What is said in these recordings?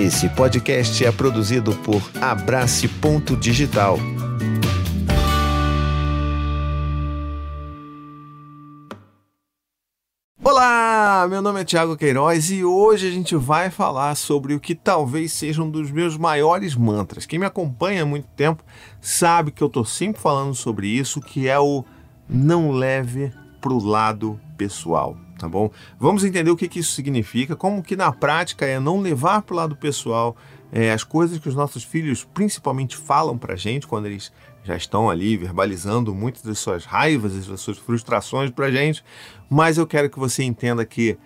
Esse podcast é produzido por Abrace Ponto Digital. Olá, meu nome é Thiago Queiroz e hoje a gente vai falar sobre o que talvez seja um dos meus maiores mantras. Quem me acompanha há muito tempo sabe que eu estou sempre falando sobre isso, que é o não leve para o lado pessoal tá bom? Vamos entender o que, que isso significa, como que na prática é não levar para o lado pessoal é, as coisas que os nossos filhos principalmente falam para gente quando eles já estão ali verbalizando muitas das suas raivas e das suas frustrações para gente, mas eu quero que você entenda que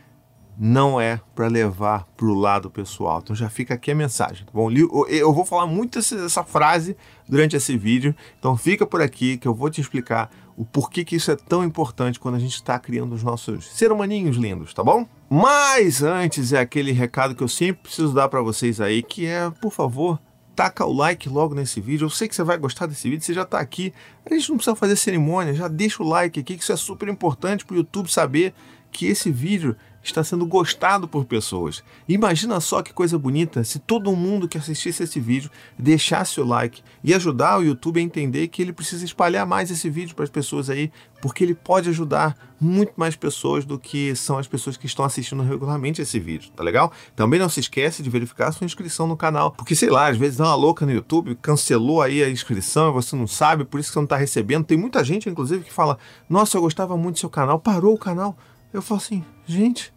não é para levar para o lado pessoal. Então já fica aqui a mensagem, tá bom? Eu vou falar muito essa frase durante esse vídeo, então fica por aqui que eu vou te explicar o porquê que isso é tão importante quando a gente está criando os nossos ser humaninhos lindos, tá bom? Mas antes é aquele recado que eu sempre preciso dar para vocês aí, que é, por favor, taca o like logo nesse vídeo. Eu sei que você vai gostar desse vídeo, você já está aqui. A gente não precisa fazer cerimônia, já deixa o like aqui, que isso é super importante para o YouTube saber que esse vídeo está sendo gostado por pessoas. Imagina só que coisa bonita se todo mundo que assistisse esse vídeo deixasse o like e ajudar o YouTube a entender que ele precisa espalhar mais esse vídeo para as pessoas aí, porque ele pode ajudar muito mais pessoas do que são as pessoas que estão assistindo regularmente esse vídeo, tá legal? Também não se esquece de verificar sua inscrição no canal, porque sei lá, às vezes dá uma louca no YouTube, cancelou aí a inscrição, você não sabe, por isso que você não está recebendo. Tem muita gente, inclusive, que fala: Nossa, eu gostava muito do seu canal, parou o canal. Eu falo assim, gente,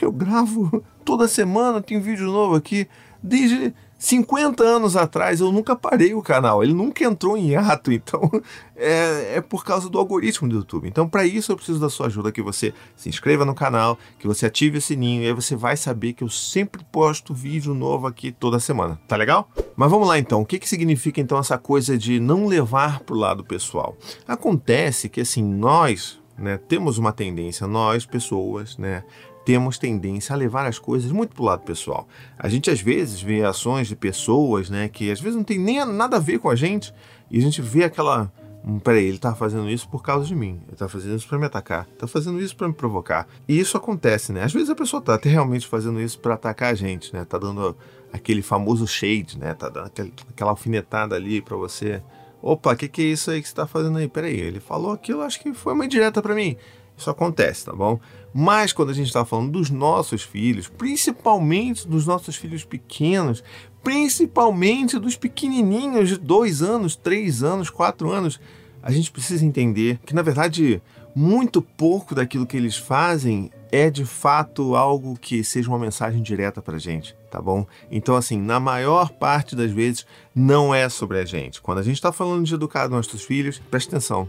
eu gravo toda semana, tem vídeo novo aqui. Desde 50 anos atrás eu nunca parei o canal, ele nunca entrou em ato, então é, é por causa do algoritmo do YouTube. Então, para isso, eu preciso da sua ajuda: que você se inscreva no canal, que você ative o sininho, e aí você vai saber que eu sempre posto vídeo novo aqui toda semana, tá legal? Mas vamos lá então, o que, que significa então essa coisa de não levar para o lado pessoal? Acontece que assim, nós, né, temos uma tendência, nós, pessoas, né, temos tendência a levar as coisas muito para o lado pessoal. A gente às vezes vê ações de pessoas, né, que às vezes não tem nem nada a ver com a gente, e a gente vê aquela. Hum, peraí, ele está fazendo isso por causa de mim. Ele está fazendo isso para me atacar. Está fazendo isso para me provocar. E isso acontece, né? Às vezes a pessoa está realmente fazendo isso para atacar a gente, né? Tá dando aquele famoso shade, né? Tá dando aquela alfinetada ali para você. Opa, o que, que é isso aí que você está fazendo aí? Peraí, ele falou aquilo, acho que foi uma indireta para mim. Isso acontece, tá bom? Mas quando a gente está falando dos nossos filhos, principalmente dos nossos filhos pequenos, principalmente dos pequenininhos de dois anos, três anos, quatro anos, a gente precisa entender que, na verdade, muito pouco daquilo que eles fazem é de fato algo que seja uma mensagem direta para gente, tá bom? Então, assim, na maior parte das vezes, não é sobre a gente. Quando a gente está falando de educar nossos filhos, preste atenção,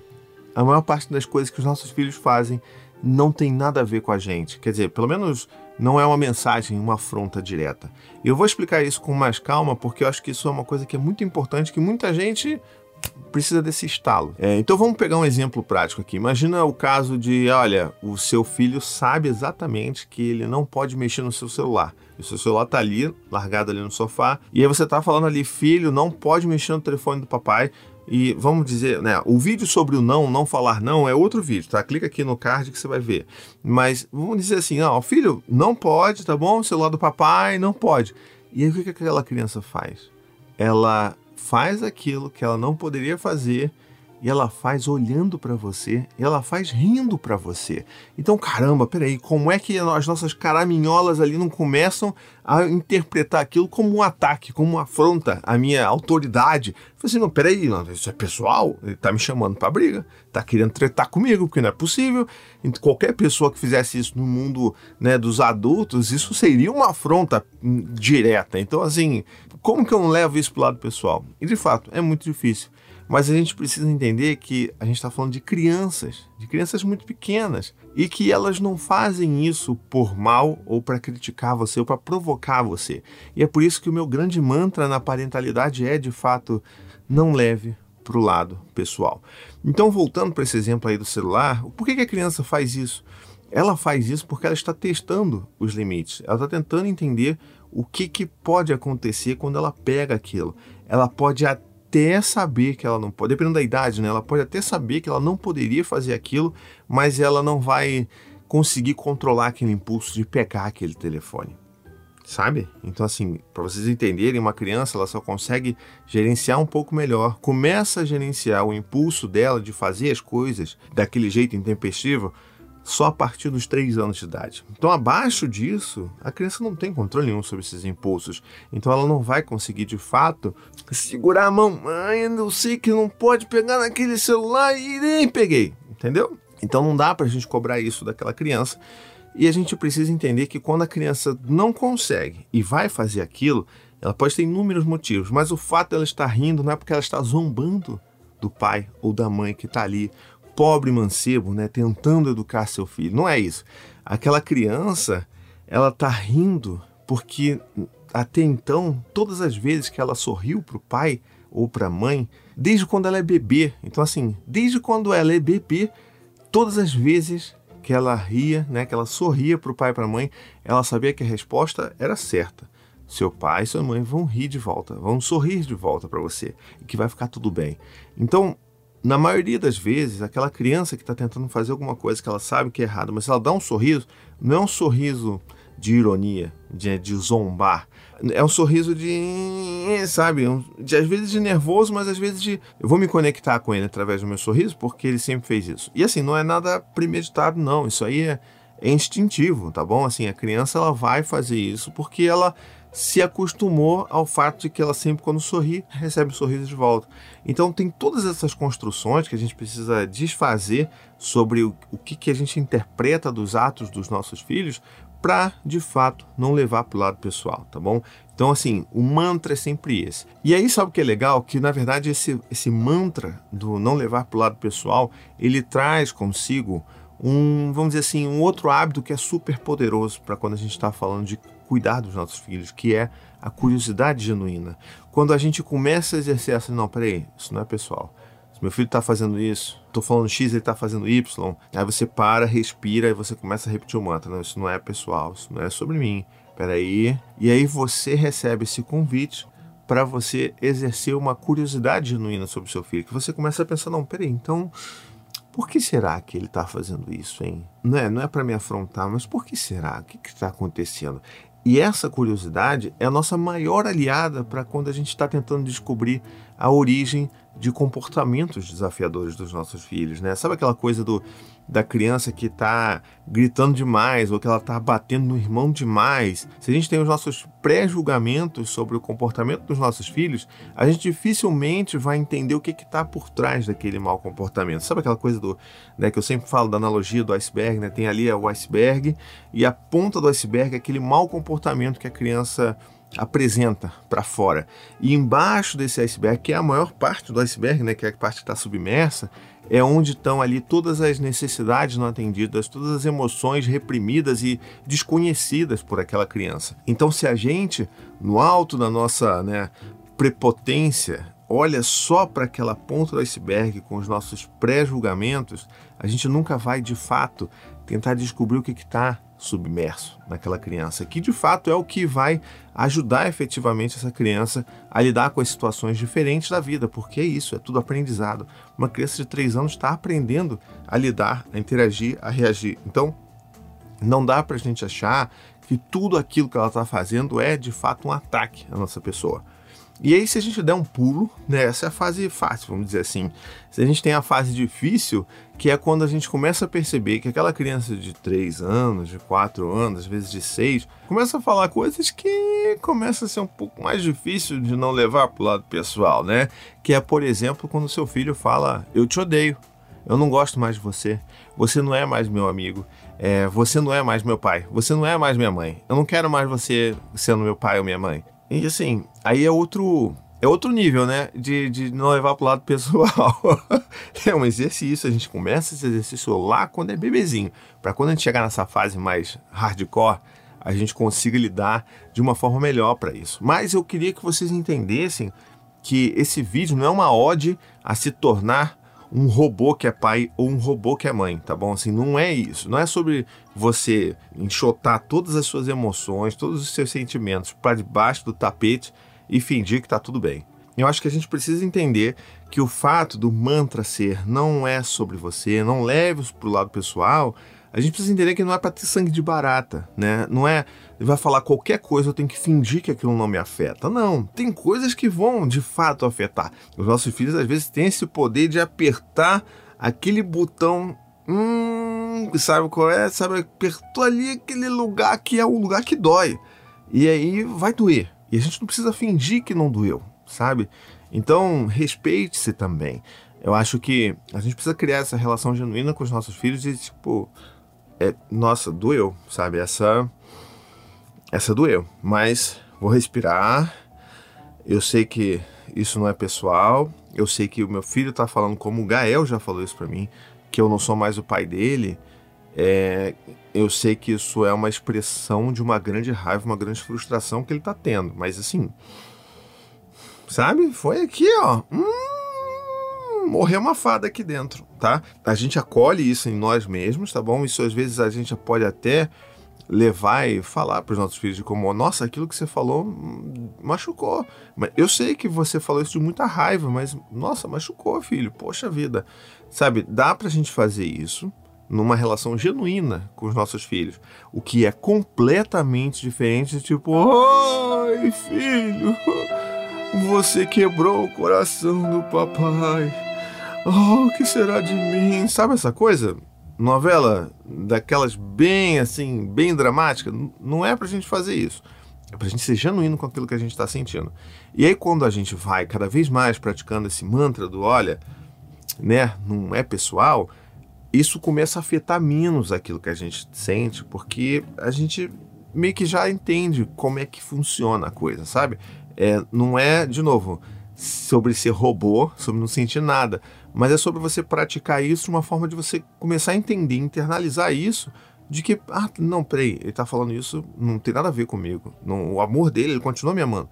a maior parte das coisas que os nossos filhos fazem não tem nada a ver com a gente. Quer dizer, pelo menos não é uma mensagem, uma afronta direta. E eu vou explicar isso com mais calma, porque eu acho que isso é uma coisa que é muito importante, que muita gente precisa desse estalo. É, então vamos pegar um exemplo prático aqui. Imagina o caso de, olha, o seu filho sabe exatamente que ele não pode mexer no seu celular. O seu celular tá ali, largado ali no sofá, e aí você tá falando ali, filho, não pode mexer no telefone do papai, e vamos dizer, né, o vídeo sobre o não, não falar não é outro vídeo, tá? Clica aqui no card que você vai ver. Mas vamos dizer assim, ó, filho, não pode, tá bom? O celular do papai não pode. E aí o que aquela criança faz? Ela faz aquilo que ela não poderia fazer e ela faz olhando para você, e ela faz rindo para você. Então, caramba, peraí, como é que as nossas caraminholas ali não começam a interpretar aquilo como um ataque, como uma afronta à minha autoridade? Eu falei assim, não, peraí, isso é pessoal, ele tá me chamando para briga, tá querendo tretar comigo, porque não é possível. Então, qualquer pessoa que fizesse isso no mundo né, dos adultos, isso seria uma afronta direta. Então, assim, como que eu não levo isso pro lado pessoal? E de fato, é muito difícil. Mas a gente precisa entender que a gente está falando de crianças, de crianças muito pequenas, e que elas não fazem isso por mal ou para criticar você ou para provocar você. E é por isso que o meu grande mantra na parentalidade é, de fato, não leve para o lado pessoal. Então, voltando para esse exemplo aí do celular, por que, que a criança faz isso? Ela faz isso porque ela está testando os limites, ela está tentando entender o que, que pode acontecer quando ela pega aquilo. Ela pode até até saber que ela não pode, dependendo da idade, né? Ela pode até saber que ela não poderia fazer aquilo, mas ela não vai conseguir controlar aquele impulso de pegar aquele telefone. sabe? Então, assim, para vocês entenderem, uma criança ela só consegue gerenciar um pouco melhor. Começa a gerenciar o impulso dela de fazer as coisas daquele jeito intempestivo só a partir dos três anos de idade. Então, abaixo disso, a criança não tem controle nenhum sobre esses impulsos. Então, ela não vai conseguir, de fato, segurar a mão. Eu sei que não pode pegar naquele celular e nem peguei, entendeu? Então, não dá para a gente cobrar isso daquela criança. E a gente precisa entender que quando a criança não consegue e vai fazer aquilo, ela pode ter inúmeros motivos, mas o fato dela estar rindo não é porque ela está zombando do pai ou da mãe que está ali, pobre mancebo, né, tentando educar seu filho. Não é isso. Aquela criança, ela está rindo porque até então, todas as vezes que ela sorriu para o pai ou para a mãe, desde quando ela é bebê, então assim, desde quando ela é bebê, todas as vezes que ela ria, né, que ela sorria para o pai e para a mãe, ela sabia que a resposta era certa. Seu pai e sua mãe vão rir de volta, vão sorrir de volta para você e que vai ficar tudo bem. Então, na maioria das vezes, aquela criança que está tentando fazer alguma coisa que ela sabe que é errado, mas ela dá um sorriso, não é um sorriso de ironia, de, de zombar. É um sorriso de, sabe, de às vezes de nervoso, mas às vezes de eu vou me conectar com ele através do meu sorriso porque ele sempre fez isso. E assim, não é nada premeditado não, isso aí é, é instintivo, tá bom? Assim, a criança ela vai fazer isso porque ela se acostumou ao fato de que ela sempre, quando sorri, recebe um sorriso de volta. Então, tem todas essas construções que a gente precisa desfazer sobre o, o que, que a gente interpreta dos atos dos nossos filhos para, de fato, não levar para o lado pessoal, tá bom? Então, assim, o mantra é sempre esse. E aí, sabe o que é legal? Que, na verdade, esse, esse mantra do não levar para o lado pessoal, ele traz consigo um, vamos dizer assim, um outro hábito que é super poderoso para quando a gente está falando de cuidar dos nossos filhos, que é a curiosidade genuína. Quando a gente começa a exercer essa, não, peraí, isso não é pessoal. Se meu filho está fazendo isso, estou falando X, ele está fazendo Y. Aí você para, respira e você começa a repetir o mantra. Não, isso não é pessoal, isso não é sobre mim. Peraí. E aí você recebe esse convite para você exercer uma curiosidade genuína sobre o seu filho. Que você começa a pensar, não, peraí, então por que será que ele está fazendo isso, hein? Não é, não é para me afrontar, mas por que será? O que está acontecendo? E essa curiosidade é a nossa maior aliada para quando a gente está tentando descobrir a origem de comportamentos desafiadores dos nossos filhos, né? Sabe aquela coisa do da criança que está gritando demais ou que ela está batendo no irmão demais? Se a gente tem os nossos pré-julgamentos sobre o comportamento dos nossos filhos, a gente dificilmente vai entender o que está por trás daquele mau comportamento. Sabe aquela coisa do, né, que eu sempre falo da analogia do iceberg, né? Tem ali o iceberg e a ponta do iceberg é aquele mau comportamento que a criança apresenta para fora. E embaixo desse iceberg, que é a maior parte do iceberg, né, que é a parte que está submersa, é onde estão ali todas as necessidades não atendidas, todas as emoções reprimidas e desconhecidas por aquela criança. Então, se a gente, no alto da nossa né, prepotência, olha só para aquela ponta do iceberg com os nossos pré-julgamentos, a gente nunca vai de fato tentar descobrir o que está submerso naquela criança, que de fato é o que vai ajudar efetivamente essa criança a lidar com as situações diferentes da vida, porque é isso, é tudo aprendizado. Uma criança de 3 anos está aprendendo a lidar, a interagir, a reagir. Então, não dá para a gente achar que tudo aquilo que ela está fazendo é de fato um ataque à nossa pessoa. E aí, se a gente der um pulo, né, essa é a fase fácil, vamos dizer assim. Se a gente tem a fase difícil, que é quando a gente começa a perceber que aquela criança de 3 anos, de 4 anos, às vezes de 6, começa a falar coisas que começa a ser um pouco mais difícil de não levar para o lado pessoal, né? Que é, por exemplo, quando seu filho fala: Eu te odeio, eu não gosto mais de você, você não é mais meu amigo, é, você não é mais meu pai, você não é mais minha mãe, eu não quero mais você sendo meu pai ou minha mãe. E assim, aí é outro. É outro nível, né? De, de não levar pro lado pessoal. é um exercício. A gente começa esse exercício lá quando é bebezinho. para quando a gente chegar nessa fase mais hardcore, a gente consiga lidar de uma forma melhor para isso. Mas eu queria que vocês entendessem que esse vídeo não é uma ode a se tornar um robô que é pai ou um robô que é mãe, tá bom? Assim, não é isso. Não é sobre você enxotar todas as suas emoções, todos os seus sentimentos para debaixo do tapete e fingir que tá tudo bem. Eu acho que a gente precisa entender que o fato do mantra ser não é sobre você, não leve-os para o lado pessoal, A gente precisa entender que não é para ter sangue de barata, né? Não é vai falar qualquer coisa, eu tenho que fingir que aquilo não me afeta. Não, tem coisas que vão de fato afetar. Os nossos filhos às vezes têm esse poder de apertar aquele botão Hum, sabe qual é? Sabe, apertou ali aquele lugar que é o lugar que dói. E aí vai doer. E a gente não precisa fingir que não doeu, sabe? Então, respeite-se também. Eu acho que a gente precisa criar essa relação genuína com os nossos filhos e, tipo, é, nossa, doeu, sabe? Essa. Essa doeu. Mas vou respirar. Eu sei que isso não é pessoal. Eu sei que o meu filho tá falando como o Gael já falou isso para mim que eu não sou mais o pai dele, é, eu sei que isso é uma expressão de uma grande raiva, uma grande frustração que ele está tendo. Mas assim, sabe? Foi aqui, ó. Hum, morreu uma fada aqui dentro, tá? A gente acolhe isso em nós mesmos, tá bom? Isso às vezes a gente pode até levar e falar para os nossos filhos como, nossa, aquilo que você falou machucou. Eu sei que você falou isso de muita raiva, mas nossa, machucou, filho. Poxa vida. Sabe, dá para a gente fazer isso numa relação genuína com os nossos filhos, o que é completamente diferente de tipo, ai, filho, você quebrou o coração do papai. Oh, o que será de mim? Sabe essa coisa? novela daquelas bem assim, bem dramática, não é pra gente fazer isso. É pra gente ser genuíno com aquilo que a gente está sentindo. E aí, quando a gente vai cada vez mais praticando esse mantra do olha, né, não é pessoal, isso começa a afetar menos aquilo que a gente sente, porque a gente meio que já entende como é que funciona a coisa, sabe? É, não é, de novo, sobre ser robô, sobre não sentir nada, mas é sobre você praticar isso uma forma de você começar a entender, internalizar isso, de que, ah, não, peraí, ele tá falando isso, não tem nada a ver comigo. Não, o amor dele, ele continua me amando.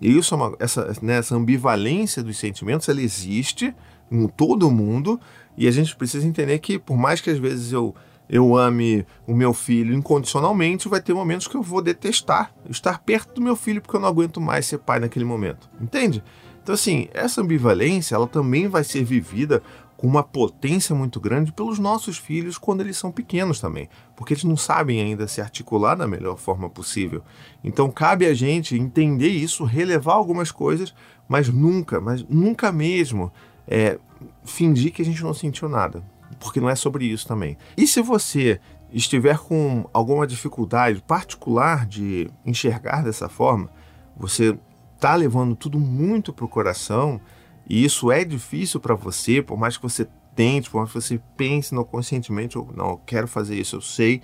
E isso, é uma, essa, né, essa ambivalência dos sentimentos, ela existe em todo mundo, e a gente precisa entender que, por mais que às vezes eu, eu ame o meu filho incondicionalmente, vai ter momentos que eu vou detestar estar perto do meu filho porque eu não aguento mais ser pai naquele momento. Entende? Então, assim, essa ambivalência ela também vai ser vivida com uma potência muito grande pelos nossos filhos quando eles são pequenos também, porque eles não sabem ainda se articular da melhor forma possível. Então cabe a gente entender isso, relevar algumas coisas, mas nunca, mas nunca mesmo é, fingir que a gente não sentiu nada, porque não é sobre isso também. E se você estiver com alguma dificuldade particular de enxergar dessa forma, você está levando tudo muito para o coração e isso é difícil para você, por mais que você tente, por mais que você pense no conscientemente, ou não, eu quero fazer isso, eu sei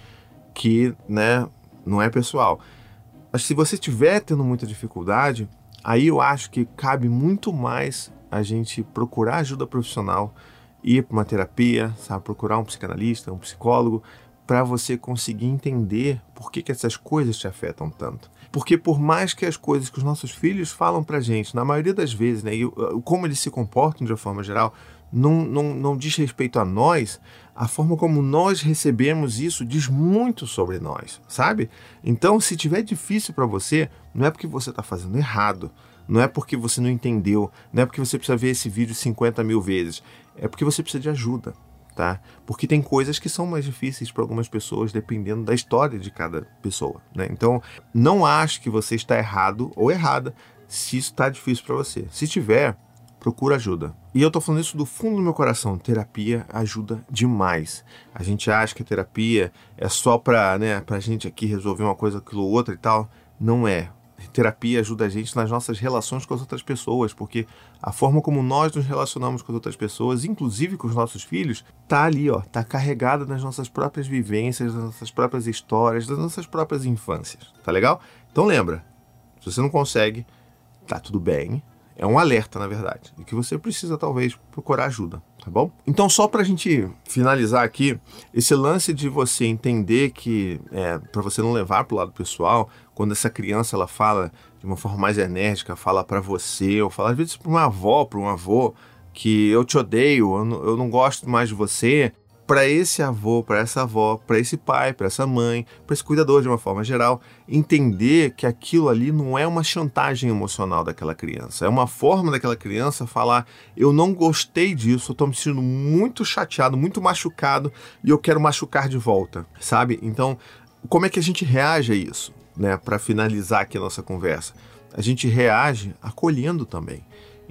que, né, não é pessoal. Mas se você estiver tendo muita dificuldade, aí eu acho que cabe muito mais a gente procurar ajuda profissional, ir para uma terapia, sabe, procurar um psicanalista, um psicólogo, para você conseguir entender por que, que essas coisas te afetam tanto. Porque por mais que as coisas que os nossos filhos falam pra gente, na maioria das vezes, né, e como eles se comportam de uma forma geral, não, não, não diz respeito a nós, a forma como nós recebemos isso diz muito sobre nós, sabe? Então, se tiver difícil para você, não é porque você está fazendo errado, não é porque você não entendeu, não é porque você precisa ver esse vídeo 50 mil vezes, é porque você precisa de ajuda tá? Porque tem coisas que são mais difíceis para algumas pessoas dependendo da história de cada pessoa, né? Então, não acho que você está errado ou errada se isso está difícil para você. Se tiver, procura ajuda. E eu tô falando isso do fundo do meu coração. Terapia ajuda demais. A gente acha que a terapia é só para, né, pra gente aqui resolver uma coisa, aquilo, outra e tal. Não é terapia ajuda a gente nas nossas relações com as outras pessoas, porque a forma como nós nos relacionamos com as outras pessoas, inclusive com os nossos filhos, tá ali, ó, tá carregada nas nossas próprias vivências, nas nossas próprias histórias, das nossas próprias infâncias, tá legal? Então lembra, se você não consegue, tá tudo bem, é um alerta, na verdade, e que você precisa talvez procurar ajuda, tá bom? Então, só para a gente finalizar aqui, esse lance de você entender que, é, para você não levar para o lado pessoal, quando essa criança ela fala de uma forma mais enérgica, fala para você, ou fala às vezes para uma avó, para um avô, que eu te odeio, eu não, eu não gosto mais de você, para esse avô, para essa avó, para esse pai, para essa mãe, para esse cuidador de uma forma geral, entender que aquilo ali não é uma chantagem emocional daquela criança, é uma forma daquela criança falar: eu não gostei disso, eu me sentindo muito chateado, muito machucado e eu quero machucar de volta, sabe? Então, como é que a gente reage a isso, né? Para finalizar aqui a nossa conversa, a gente reage acolhendo também.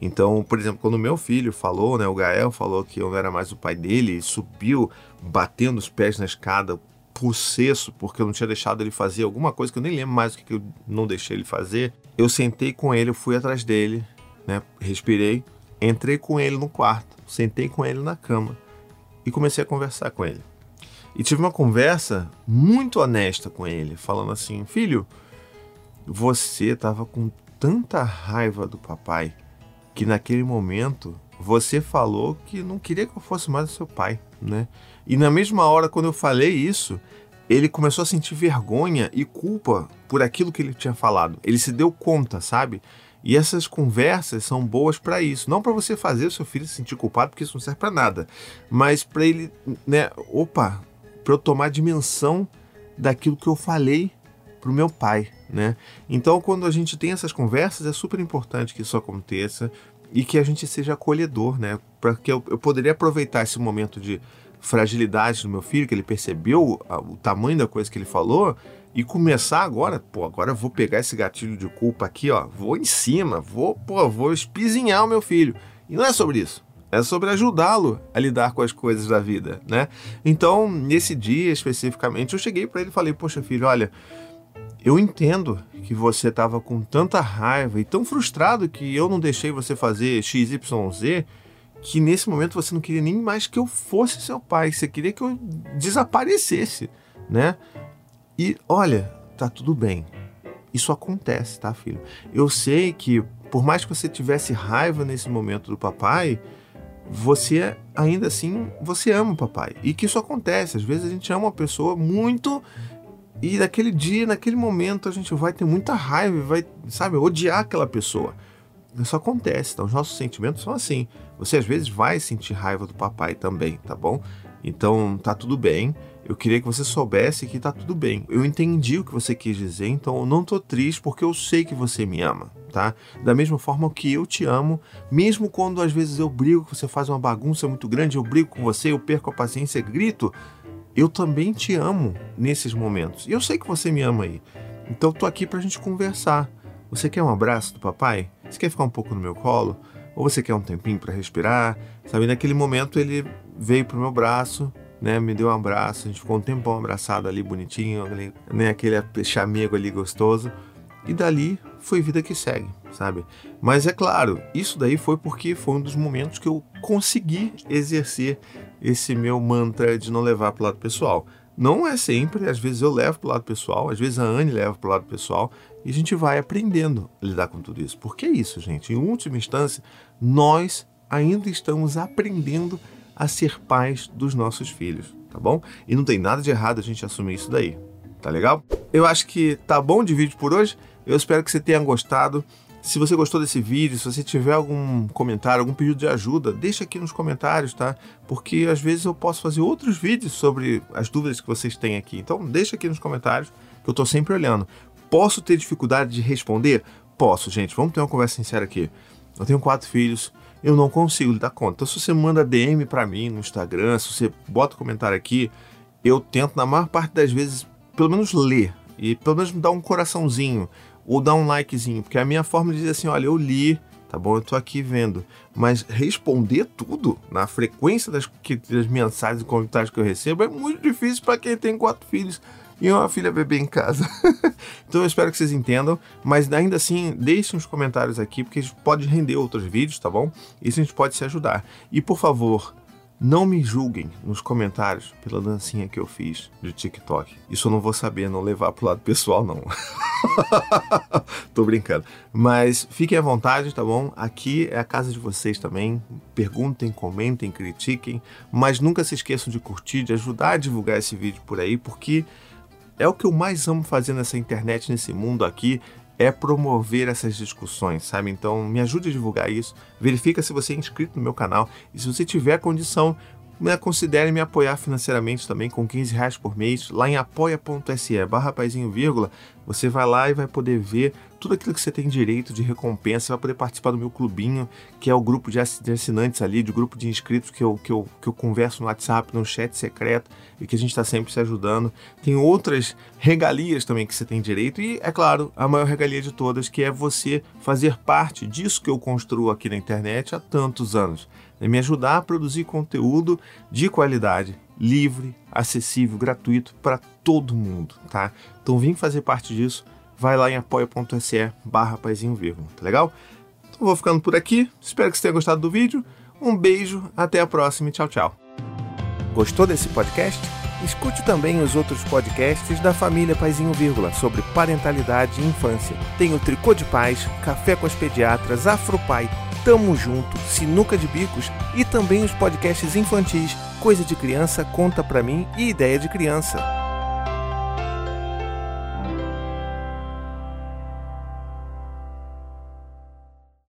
Então, por exemplo, quando meu filho falou, né, o Gael falou que eu não era mais o pai dele, subiu batendo os pés na escada possesso, porque eu não tinha deixado ele fazer alguma coisa que eu nem lembro mais o que eu não deixei ele fazer. Eu sentei com ele, eu fui atrás dele, né, respirei, entrei com ele no quarto, sentei com ele na cama e comecei a conversar com ele. E tive uma conversa muito honesta com ele, falando assim: Filho, você estava com tanta raiva do papai que naquele momento você falou que não queria que eu fosse mais seu pai, né? E na mesma hora, quando eu falei isso, ele começou a sentir vergonha e culpa por aquilo que ele tinha falado. Ele se deu conta, sabe? E essas conversas são boas para isso, não para você fazer o seu filho se sentir culpado, porque isso não serve para nada, mas para ele, né, opa, para eu tomar dimensão daquilo que eu falei para o meu pai, né? Então, quando a gente tem essas conversas, é super importante que isso aconteça e que a gente seja acolhedor, né? Para que eu, eu poderia aproveitar esse momento de fragilidade do meu filho, que ele percebeu o, o tamanho da coisa que ele falou, e começar agora, pô, agora vou pegar esse gatilho de culpa aqui, ó, vou em cima, vou, pô, vou espizinhar o meu filho. E não é sobre isso. É sobre ajudá-lo a lidar com as coisas da vida, né? Então, nesse dia especificamente, eu cheguei para ele e falei: "Poxa, filho, olha, eu entendo que você estava com tanta raiva e tão frustrado que eu não deixei você fazer XYZ, que nesse momento você não queria nem mais que eu fosse seu pai, você queria que eu desaparecesse, né? E olha, tá tudo bem. Isso acontece, tá, filho? Eu sei que por mais que você tivesse raiva nesse momento do papai, você ainda assim você ama o papai. E que isso acontece, às vezes a gente ama uma pessoa muito e naquele dia, naquele momento, a gente vai ter muita raiva, vai, sabe, odiar aquela pessoa. Isso acontece, então os nossos sentimentos são assim. Você às vezes vai sentir raiva do papai também, tá bom? Então tá tudo bem. Eu queria que você soubesse que tá tudo bem. Eu entendi o que você quis dizer, então eu não tô triste porque eu sei que você me ama, tá? Da mesma forma que eu te amo, mesmo quando às vezes eu brigo, você faz uma bagunça muito grande, eu brigo com você, eu perco a paciência, grito, eu também te amo nesses momentos. E eu sei que você me ama aí. Então eu tô aqui pra gente conversar. Você quer um abraço do papai? Você quer ficar um pouco no meu colo? Ou você quer um tempinho para respirar? Sabe, naquele momento ele veio pro meu braço, né, me deu um abraço, a gente ficou um tempão abraçado ali, bonitinho, ali, né, aquele chamego ali gostoso. E dali foi vida que segue, sabe? Mas é claro, isso daí foi porque foi um dos momentos que eu consegui exercer esse meu mantra de não levar para o lado pessoal. Não é sempre, às vezes eu levo para o lado pessoal, às vezes a Anne leva para o lado pessoal e a gente vai aprendendo a lidar com tudo isso. Porque é isso, gente. Em última instância, nós ainda estamos aprendendo a ser pais dos nossos filhos, tá bom? E não tem nada de errado a gente assumir isso daí, tá legal? Eu acho que tá bom de vídeo por hoje. Eu espero que você tenha gostado. Se você gostou desse vídeo, se você tiver algum comentário, algum pedido de ajuda, deixa aqui nos comentários, tá? Porque às vezes eu posso fazer outros vídeos sobre as dúvidas que vocês têm aqui. Então deixa aqui nos comentários, que eu tô sempre olhando. Posso ter dificuldade de responder? Posso, gente. Vamos ter uma conversa sincera aqui. Eu tenho quatro filhos, eu não consigo dar conta. Então, se você manda DM para mim no Instagram, se você bota um comentário aqui, eu tento, na maior parte das vezes, pelo menos ler e pelo menos me dar um coraçãozinho ou dar um likezinho, porque a minha forma de dizer assim, olha, eu li, tá bom, eu tô aqui vendo, mas responder tudo na frequência das, das mensagens e comentários que eu recebo é muito difícil para quem tem quatro filhos e uma filha bebê em casa. então eu espero que vocês entendam, mas ainda assim, deixem os comentários aqui, porque a gente pode render outros vídeos, tá bom? Isso a gente pode se ajudar. E por favor, não me julguem nos comentários pela dancinha que eu fiz de TikTok. Isso eu não vou saber, não levar pro lado pessoal, não. Tô brincando. Mas fiquem à vontade, tá bom? Aqui é a casa de vocês também. Perguntem, comentem, critiquem. Mas nunca se esqueçam de curtir, de ajudar a divulgar esse vídeo por aí, porque é o que eu mais amo fazer nessa internet, nesse mundo aqui é promover essas discussões, sabe? Então me ajude a divulgar isso. Verifica se você é inscrito no meu canal e se você tiver condição, né, considere me apoiar financeiramente também com 15 reais por mês lá em apoia.se barra vírgula. Você vai lá e vai poder ver tudo aquilo que você tem direito de recompensa, vai poder participar do meu clubinho, que é o grupo de assinantes ali, de grupo de inscritos que eu, que eu, que eu converso no WhatsApp, no chat secreto e que a gente está sempre se ajudando. Tem outras regalias também que você tem direito e, é claro, a maior regalia de todas, que é você fazer parte disso que eu construo aqui na internet há tantos anos. É me ajudar a produzir conteúdo de qualidade, livre, acessível, gratuito para todo mundo, tá? Então vem fazer parte disso, vai lá em apoia.se barra vivo, tá legal? Então vou ficando por aqui, espero que você tenha gostado do vídeo, um beijo, até a próxima e tchau, tchau. Gostou desse podcast? Escute também os outros podcasts da família Paizinho Vírgula sobre parentalidade e infância. Tem o Tricô de Paz, Café com as Pediatras, Afropai, Tamo Junto, Sinuca de Bicos e também os podcasts infantis Coisa de Criança, Conta Pra Mim e Ideia de Criança.